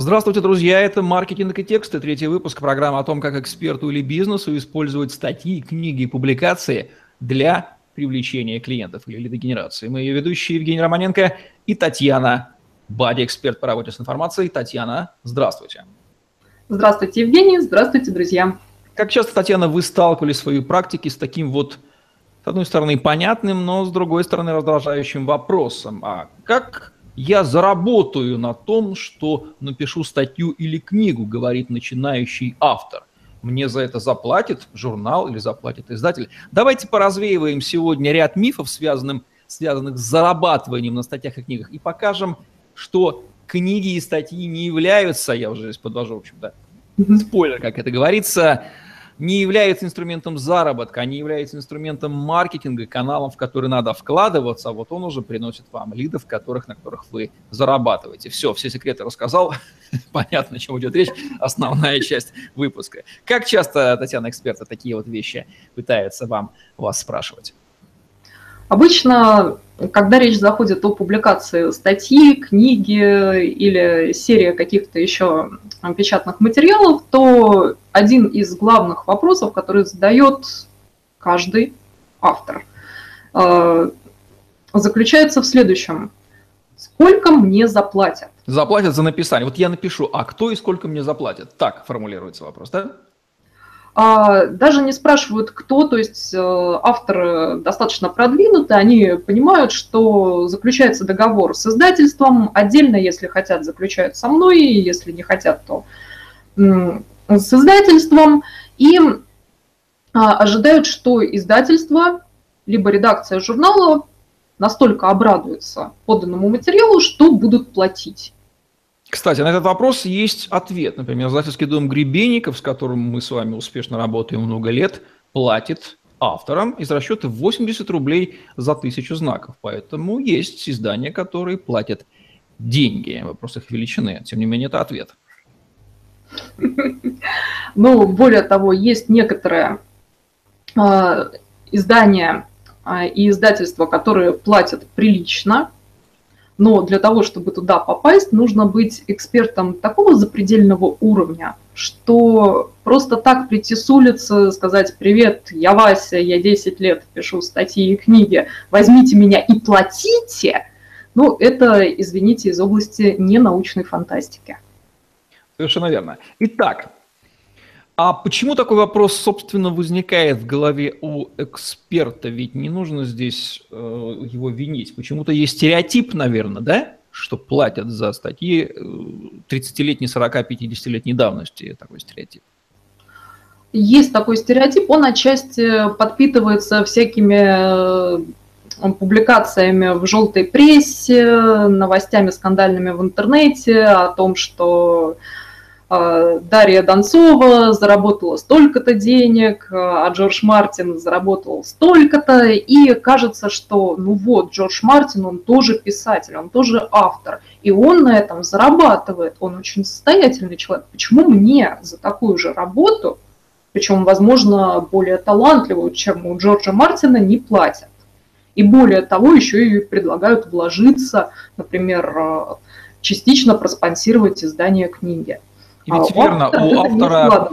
Здравствуйте, друзья! Это «Маркетинг и тексты», третий выпуск программы о том, как эксперту или бизнесу использовать статьи, книги и публикации для привлечения клиентов или лидогенерации. Мы ее ведущие Евгений Романенко и Татьяна Бади, эксперт по работе с информацией. Татьяна, здравствуйте. Здравствуйте, Евгений. Здравствуйте, друзья. Как часто, Татьяна, вы сталкивались в своей практике с таким вот, с одной стороны, понятным, но с другой стороны, раздражающим вопросом? А как я заработаю на том, что напишу статью или книгу, говорит начинающий автор. Мне за это заплатит журнал или заплатит издатель. Давайте поразвеиваем сегодня ряд мифов, связанных, связанных с зарабатыванием на статьях и книгах, и покажем, что книги и статьи не являются, я уже здесь подвожу, в общем-то, спойлер, как это говорится, не является инструментом заработка, а не является инструментом маркетинга, каналом, в который надо вкладываться, а вот он уже приносит вам лидов, которых, на которых вы зарабатываете. Все, все секреты рассказал, понятно, о чем идет речь, основная часть выпуска. Как часто, Татьяна, эксперты, такие вот вещи пытаются вам, вас спрашивать? Обычно, когда речь заходит о публикации статьи, книги или серии каких-то еще печатных материалов, то один из главных вопросов, который задает каждый автор, э, заключается в следующем. Сколько мне заплатят? Заплатят за написание. Вот я напишу, а кто и сколько мне заплатят? Так формулируется вопрос, да? А, даже не спрашивают, кто, то есть э, авторы достаточно продвинуты, они понимают, что заключается договор с издательством, отдельно, если хотят, заключают со мной, если не хотят, то с издательством, и а, ожидают, что издательство, либо редакция журнала настолько обрадуется поданному материалу, что будут платить. Кстати, на этот вопрос есть ответ. Например, издательский дом Гребенников, с которым мы с вами успешно работаем много лет, платит авторам из расчета 80 рублей за тысячу знаков. Поэтому есть издания, которые платят деньги. Вопрос их величины. Тем не менее, это ответ. Ну, более того, есть некоторые э, издания э, и издательства, которые платят прилично, но для того, чтобы туда попасть, нужно быть экспертом такого запредельного уровня, что просто так прийти с улицы, сказать «Привет, я Вася, я 10 лет пишу статьи и книги, возьмите меня и платите», ну, это, извините, из области ненаучной фантастики. Совершенно верно. Итак, а почему такой вопрос, собственно, возникает в голове у эксперта? Ведь не нужно здесь э, его винить. Почему-то есть стереотип, наверное, да? Что платят за статьи 30-летней, 40-50-летней давности. Такой стереотип. Есть такой стереотип. Он отчасти подпитывается всякими э, публикациями в желтой прессе, новостями скандальными в интернете о том, что Дарья Донцова заработала столько-то денег, а Джордж Мартин заработал столько-то, и кажется, что ну вот, Джордж Мартин, он тоже писатель, он тоже автор, и он на этом зарабатывает, он очень состоятельный человек. Почему мне за такую же работу, причем, возможно, более талантливую, чем у Джорджа Мартина, не платят? И более того, еще и предлагают вложиться, например, частично проспонсировать издание книги. И ведь а верно, у автора,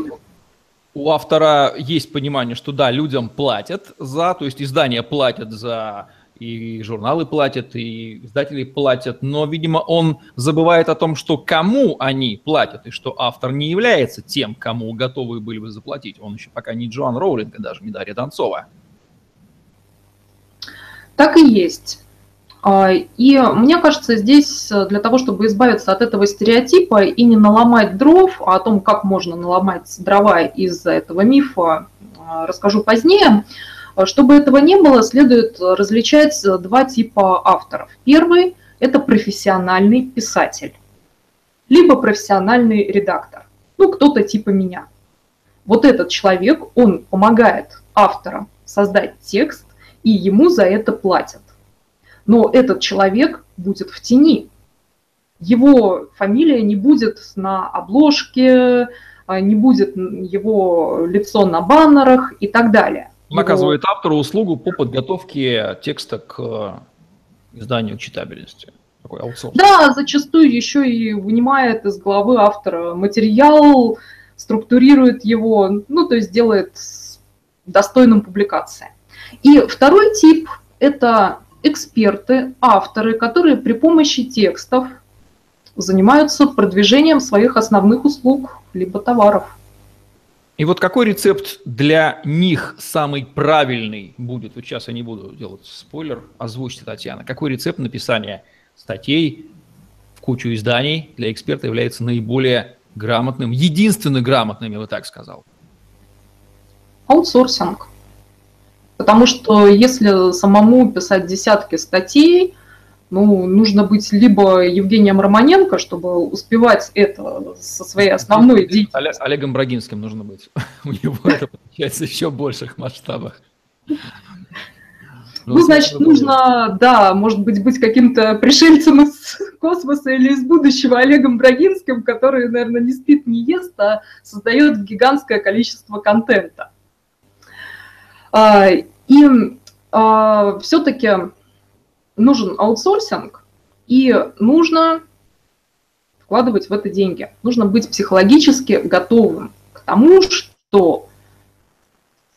у автора есть понимание, что да, людям платят за, то есть издания платят за, и журналы платят, и издатели платят, но, видимо, он забывает о том, что кому они платят, и что автор не является тем, кому готовы были бы заплатить. Он еще пока не Джоан Роулинг, и даже не Дарья Донцова. Так и есть. А, и мне кажется, здесь э, для того, чтобы избавиться от этого стереотипа и не наломать дров, а о том, как можно наломать дрова из-за этого мифа, э, расскажу позднее. Чтобы этого не было, следует различать два типа авторов. Первый – это профессиональный писатель, либо профессиональный редактор. Ну, кто-то типа меня. Вот этот человек, он помогает авторам создать текст, и ему за это платят но этот человек будет в тени. Его фамилия не будет на обложке, а, не будет его лицо на баннерах и так далее. Он оказывает автору услугу по подготовке текста к изданию читабельности. Такой аутсорс. Да, зачастую еще и вынимает из головы автора материал, структурирует его, ну, то есть делает достойным публикации. И второй тип – это эксперты, авторы, которые при помощи текстов занимаются продвижением своих основных услуг либо товаров. И вот какой рецепт для них самый правильный будет? Вот сейчас я не буду делать спойлер, озвучьте, Татьяна. Какой рецепт написания статей в кучу изданий для эксперта является наиболее грамотным, единственно грамотным, я бы так сказал? Аутсорсинг. Потому что если самому писать десятки статей, ну, нужно быть либо Евгением Романенко, чтобы успевать это со своей основной деятельностью. Олегом Брагинским нужно быть. У него это получается еще в больших масштабах. Ну, значит, нужно, да, может быть, быть каким-то пришельцем из космоса или из будущего Олегом Брагинским, который, наверное, не спит, не ест, а создает гигантское количество контента. А, и а, все-таки нужен аутсорсинг, и нужно вкладывать в это деньги. Нужно быть психологически готовым к тому, что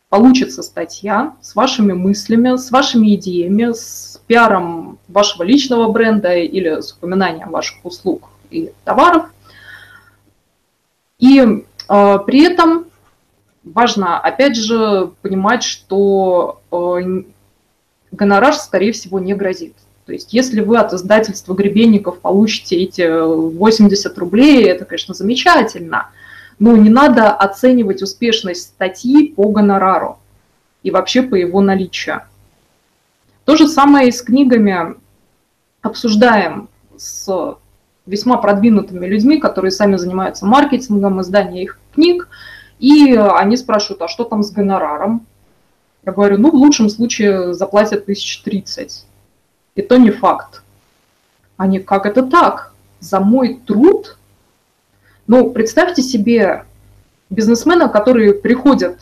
получится статья с вашими мыслями, с вашими идеями, с пиаром вашего личного бренда или с упоминанием ваших услуг и товаров. И э, при этом важно, опять же, понимать, что э, гонорар, скорее всего, не грозит. То есть если вы от издательства Гребенников получите эти 80 рублей, это, конечно, замечательно, но не надо оценивать успешность статьи по гонорару и вообще по его наличию. То же самое и с книгами. Обсуждаем с весьма продвинутыми людьми, которые сами занимаются маркетингом издания их книг, и они спрашивают, а что там с гонораром? Я говорю, ну, в лучшем случае заплатят 1030. И то не факт. Они, как это так? За мой труд? Ну, представьте себе бизнесмена, который приходит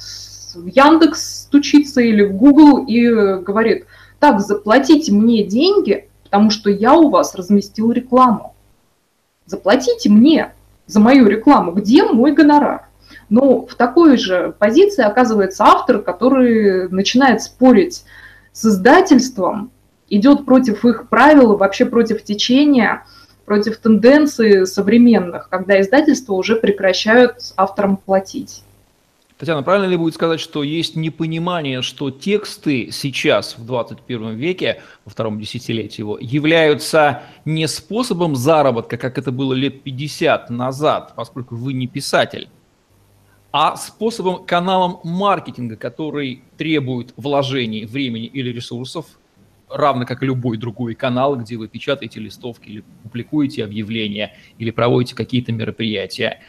в Яндекс стучится или в Google и говорит, так, заплатите мне деньги, потому что я у вас разместил рекламу. Заплатите мне за мою рекламу. Где мой гонорар? Но в такой же позиции оказывается автор, который начинает спорить с издательством, идет против их правил, вообще против течения, против тенденций современных, когда издательства уже прекращают авторам платить. Татьяна, правильно ли будет сказать, что есть непонимание, что тексты сейчас, в 21 веке, во втором десятилетии его, являются не способом заработка, как это было лет 50 назад, поскольку вы не писатель, а способом, каналом маркетинга, который требует вложений времени или ресурсов, равно как и любой другой канал, где вы печатаете листовки или публикуете объявления или проводите какие-то мероприятия.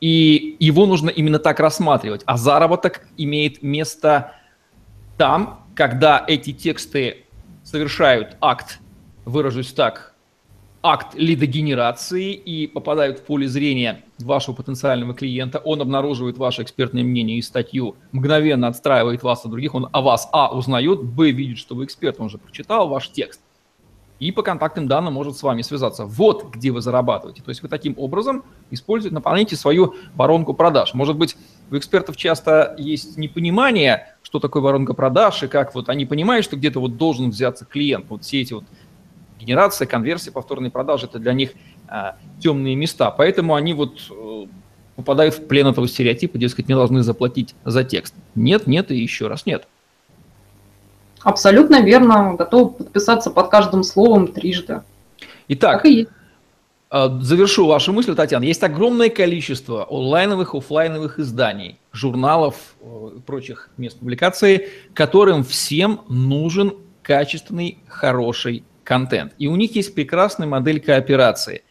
И его нужно именно так рассматривать. А заработок имеет место там, когда эти тексты совершают акт, выражусь так, акт лидогенерации и попадают в поле зрения вашего потенциального клиента, он обнаруживает ваше экспертное мнение и статью, мгновенно отстраивает вас от других, он о вас, а, узнает, б, видит, что вы эксперт, он уже прочитал ваш текст, и по контактным данным может с вами связаться. Вот где вы зарабатываете. То есть вы таким образом используете, наполняете свою воронку продаж. Может быть, у экспертов часто есть непонимание, что такое воронка продаж, и как вот они понимают, что где-то вот должен взяться клиент. Вот все эти вот генерация, конверсия, повторные продажи – это для них а, темные места. Поэтому они вот э, попадают в плен этого стереотипа, дескать, не должны заплатить за текст. Нет, нет и еще раз нет. Абсолютно верно. Готов подписаться под каждым словом трижды. Итак, а, завершу вашу мысль, Татьяна. Есть огромное количество онлайновых, офлайновых изданий, журналов э, и прочих мест публикации, которым всем нужен качественный, хороший контент. И у них есть прекрасная модель кооперации.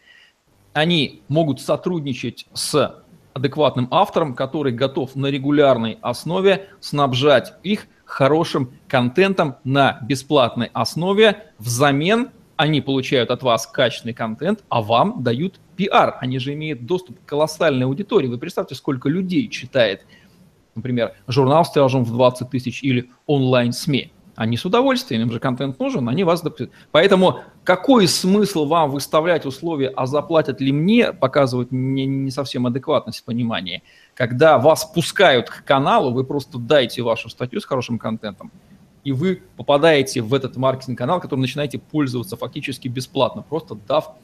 Они могут сотрудничать с адекватным автором, который готов на регулярной основе снабжать их хорошим контентом на бесплатной основе. Взамен они получают от вас качественный контент, а вам дают пиар. Они же имеют доступ к колоссальной аудитории. Вы представьте, сколько людей читает, например, журнал с тиражом в 20 тысяч или онлайн-СМИ. Они с удовольствием, им же контент нужен, они вас... Поэтому какой смысл вам выставлять условия, а заплатят ли мне, показывает не, не совсем адекватность понимания. Когда вас пускают к каналу, вы просто дайте вашу статью с хорошим контентом, и вы попадаете в этот маркетинг-канал, который начинаете пользоваться фактически бесплатно, просто дав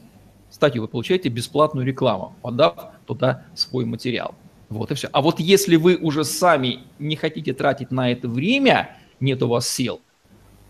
статью. Вы получаете бесплатную рекламу, подав туда свой материал. Вот и все. А вот если вы уже сами не хотите тратить на это время, нет у вас сил,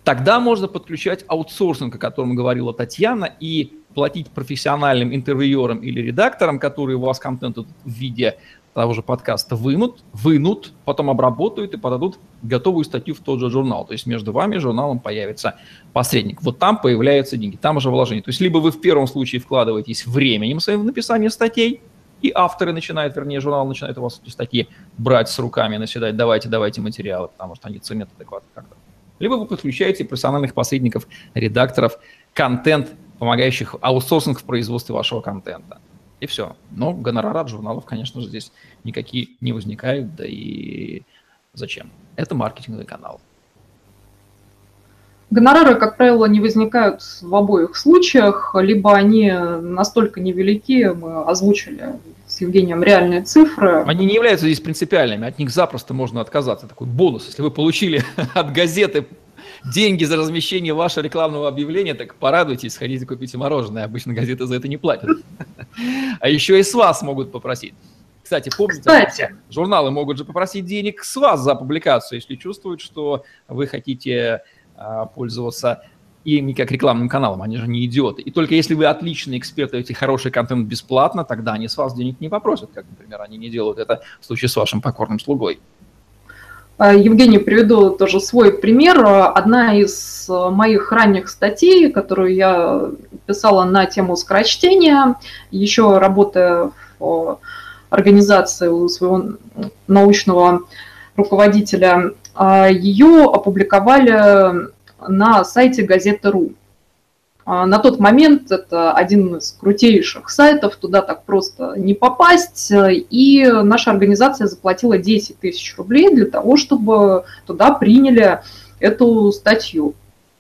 тогда можно подключать аутсорсинг, о котором говорила Татьяна, и платить профессиональным интервьюерам или редакторам, которые у вас контент в виде того же подкаста вынут, вынут, потом обработают и подадут готовую статью в тот же журнал. То есть между вами и журналом появится посредник. Вот там появляются деньги, там уже вложение. То есть либо вы в первом случае вкладываетесь временем своим в написание статей, и авторы начинают, вернее, журнал начинает у вас эти статьи брать с руками, наседать, давайте, давайте материалы, потому что они ценят адекватно как-то. Либо вы подключаете профессиональных посредников, редакторов, контент, помогающих аутсорсинг в производстве вашего контента. И все. Но гонорара от журналов, конечно же, здесь никакие не возникают, да и зачем? Это маркетинговый канал. Гонорары, как правило, не возникают в обоих случаях, либо они настолько невелики, мы озвучили с Евгением реальные цифры. Они не являются здесь принципиальными, от них запросто можно отказаться. Такой бонус, если вы получили от газеты деньги за размещение вашего рекламного объявления, так порадуйтесь, сходите купите мороженое. Обычно газеты за это не платят. А еще и с вас могут попросить. Кстати, помните, Кстати. журналы могут же попросить денег с вас за публикацию, если чувствуют, что вы хотите пользоваться ими как рекламным каналом, они же не идиоты. И только если вы отличный эксперт, даете хороший контент бесплатно, тогда они с вас денег не попросят, как, например, они не делают это в случае с вашим покорным слугой. А, Евгений, приведу тоже свой пример. Одна из моих ранних статей, которую я писала на тему скорочтения, еще работая в организации у своего научного руководителя а, ее опубликовали на сайте газеты.ру. А, на тот момент это один из крутейших сайтов, туда так просто не попасть, и наша организация заплатила 10 тысяч рублей для того, чтобы туда приняли эту статью.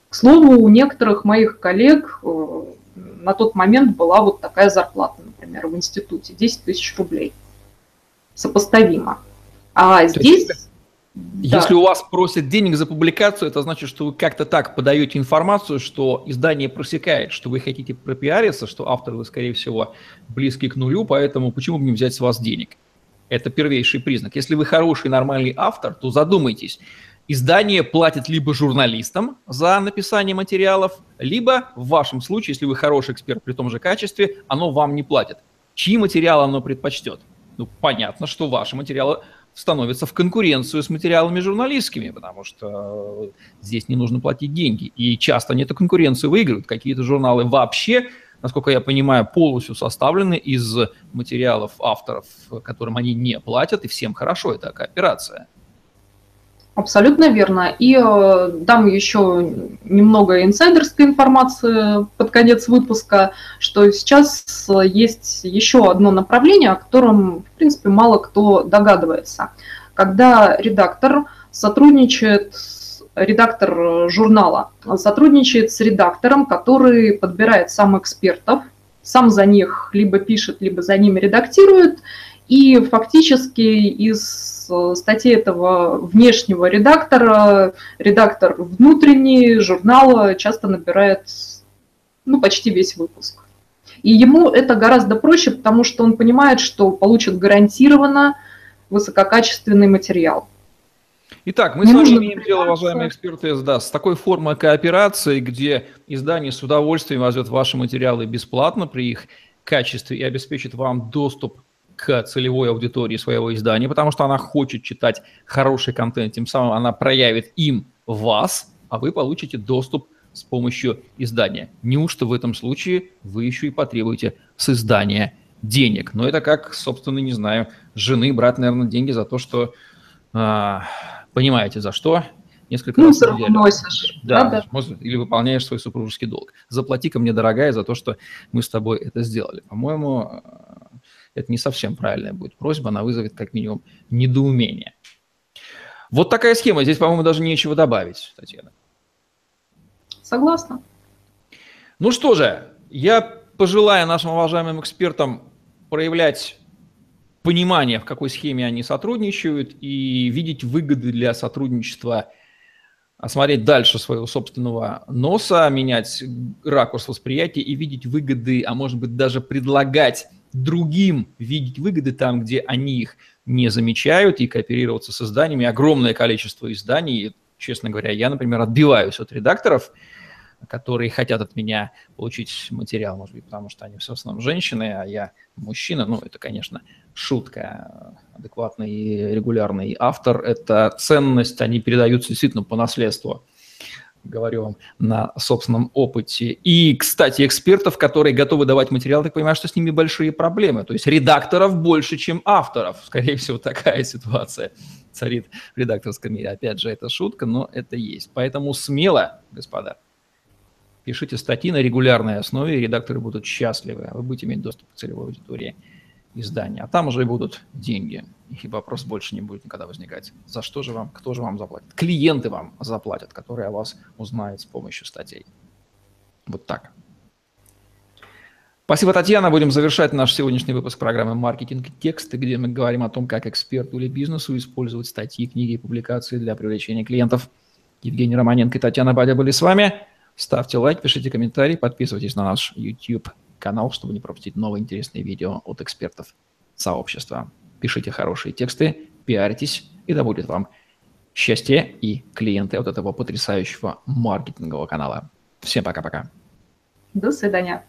К слову, у некоторых моих коллег э, на тот момент была вот такая зарплата, например, в институте, 10 тысяч рублей. Сопоставимо. А здесь если у вас просят денег за публикацию, это значит, что вы как-то так подаете информацию, что издание просекает, что вы хотите пропиариться, что автор вы, скорее всего, близкий к нулю, поэтому почему бы не взять с вас денег? Это первейший признак. Если вы хороший, нормальный автор, то задумайтесь. Издание платит либо журналистам за написание материалов, либо в вашем случае, если вы хороший эксперт при том же качестве, оно вам не платит. Чьи материалы оно предпочтет? Ну, понятно, что ваши материалы становится в конкуренцию с материалами журналистскими, потому что здесь не нужно платить деньги. И часто они эту конкуренцию выигрывают. Какие-то журналы вообще, насколько я понимаю, полностью составлены из материалов авторов, которым они не платят, и всем хорошо, это кооперация. Абсолютно верно. И э, дам еще немного инсайдерской информации под конец выпуска, что сейчас есть еще одно направление, о котором, в принципе, мало кто догадывается. Когда редактор сотрудничает редактор журнала сотрудничает с редактором, который подбирает сам экспертов, сам за них либо пишет, либо за ними редактирует, и фактически из э, статьи этого внешнего редактора, редактор внутренний журнала часто набирает ну, почти весь выпуск. И ему это гораздо проще, потому что он понимает, что получит гарантированно высококачественный материал. Итак, мы Не с вами имеем дело, уважаемые эксперты СДА, с такой формой кооперации, где издание с удовольствием возьмет ваши материалы бесплатно при их качестве и обеспечит вам доступ к целевой аудитории своего издания, потому что она хочет читать хороший контент, тем самым она проявит им вас, а вы получите доступ с помощью издания. Неужто в этом случае вы еще и потребуете с издания денег? Но это как, собственно, не знаю, жены брать, наверное, деньги за то, что а, понимаете, за что, несколько раз в неделю. Носишь, да, правда? или выполняешь свой супружеский долг. Заплати-ка мне, дорогая, за то, что мы с тобой это сделали. По-моему, это не совсем правильная будет просьба, она вызовет как минимум недоумение. Вот такая схема. Здесь, по-моему, даже нечего добавить, Татьяна. Согласна. Ну что же, я пожелаю нашим уважаемым экспертам проявлять понимание, в какой схеме они сотрудничают, и видеть выгоды для сотрудничества, осмотреть дальше своего собственного носа, менять ракурс восприятия и видеть выгоды, а может быть даже предлагать другим видеть выгоды там, где они их не замечают, и кооперироваться с изданиями. Огромное количество изданий, честно говоря, я, например, отбиваюсь от редакторов, которые хотят от меня получить материал, может быть, потому что они в основном женщины, а я мужчина. Ну, это, конечно, шутка. Адекватный и регулярный автор – это ценность, они передаются действительно по наследству говорю вам на собственном опыте. И, кстати, экспертов, которые готовы давать материал, так понимаю, что с ними большие проблемы. То есть редакторов больше, чем авторов. Скорее всего, такая ситуация царит в редакторском мире. Опять же, это шутка, но это есть. Поэтому смело, господа, Пишите статьи на регулярной основе, и редакторы будут счастливы, а вы будете иметь доступ к целевой аудитории издания. А там уже и будут деньги, и вопрос больше не будет никогда возникать. За что же вам, кто же вам заплатит? Клиенты вам заплатят, которые о вас узнают с помощью статей. Вот так. Спасибо, Татьяна. Будем завершать наш сегодняшний выпуск программы «Маркетинг и тексты», где мы говорим о том, как эксперту или бизнесу использовать статьи, книги и публикации для привлечения клиентов. Евгений Романенко и Татьяна Бадя были с вами. Ставьте лайк, пишите комментарии, подписывайтесь на наш YouTube канал, чтобы не пропустить новые интересные видео от экспертов сообщества. Пишите хорошие тексты, пиаритесь, и да будет вам счастье и клиенты от этого потрясающего маркетингового канала. Всем пока-пока. До свидания.